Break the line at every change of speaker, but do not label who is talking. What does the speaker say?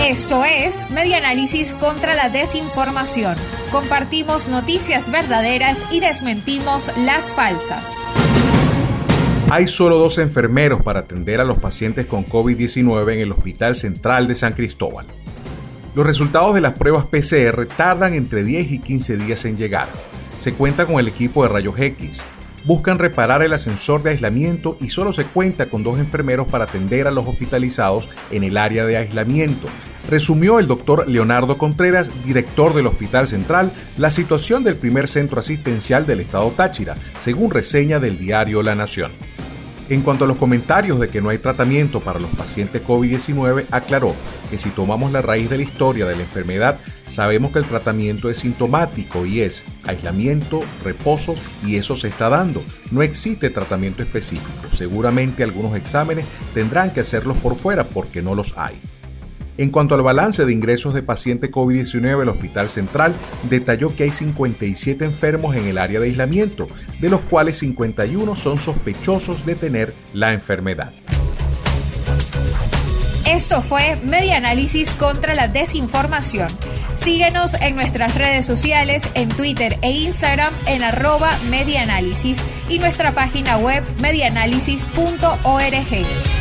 Esto es Medianálisis contra la desinformación. Compartimos noticias verdaderas y desmentimos las falsas.
Hay solo dos enfermeros para atender a los pacientes con COVID-19 en el Hospital Central de San Cristóbal. Los resultados de las pruebas PCR tardan entre 10 y 15 días en llegar. Se cuenta con el equipo de rayos X. Buscan reparar el ascensor de aislamiento y solo se cuenta con dos enfermeros para atender a los hospitalizados en el área de aislamiento. Resumió el doctor Leonardo Contreras, director del Hospital Central, la situación del primer centro asistencial del estado Táchira, según reseña del diario La Nación. En cuanto a los comentarios de que no hay tratamiento para los pacientes COVID-19, aclaró que si tomamos la raíz de la historia de la enfermedad, sabemos que el tratamiento es sintomático y es aislamiento, reposo y eso se está dando. No existe tratamiento específico. Seguramente algunos exámenes tendrán que hacerlos por fuera porque no los hay. En cuanto al balance de ingresos de paciente COVID-19 el Hospital Central, detalló que hay 57 enfermos en el área de aislamiento, de los cuales 51 son sospechosos de tener la enfermedad.
Esto fue Media Análisis contra la Desinformación. Síguenos en nuestras redes sociales, en Twitter e Instagram en arroba medianálisis y nuestra página web medianálisis.org.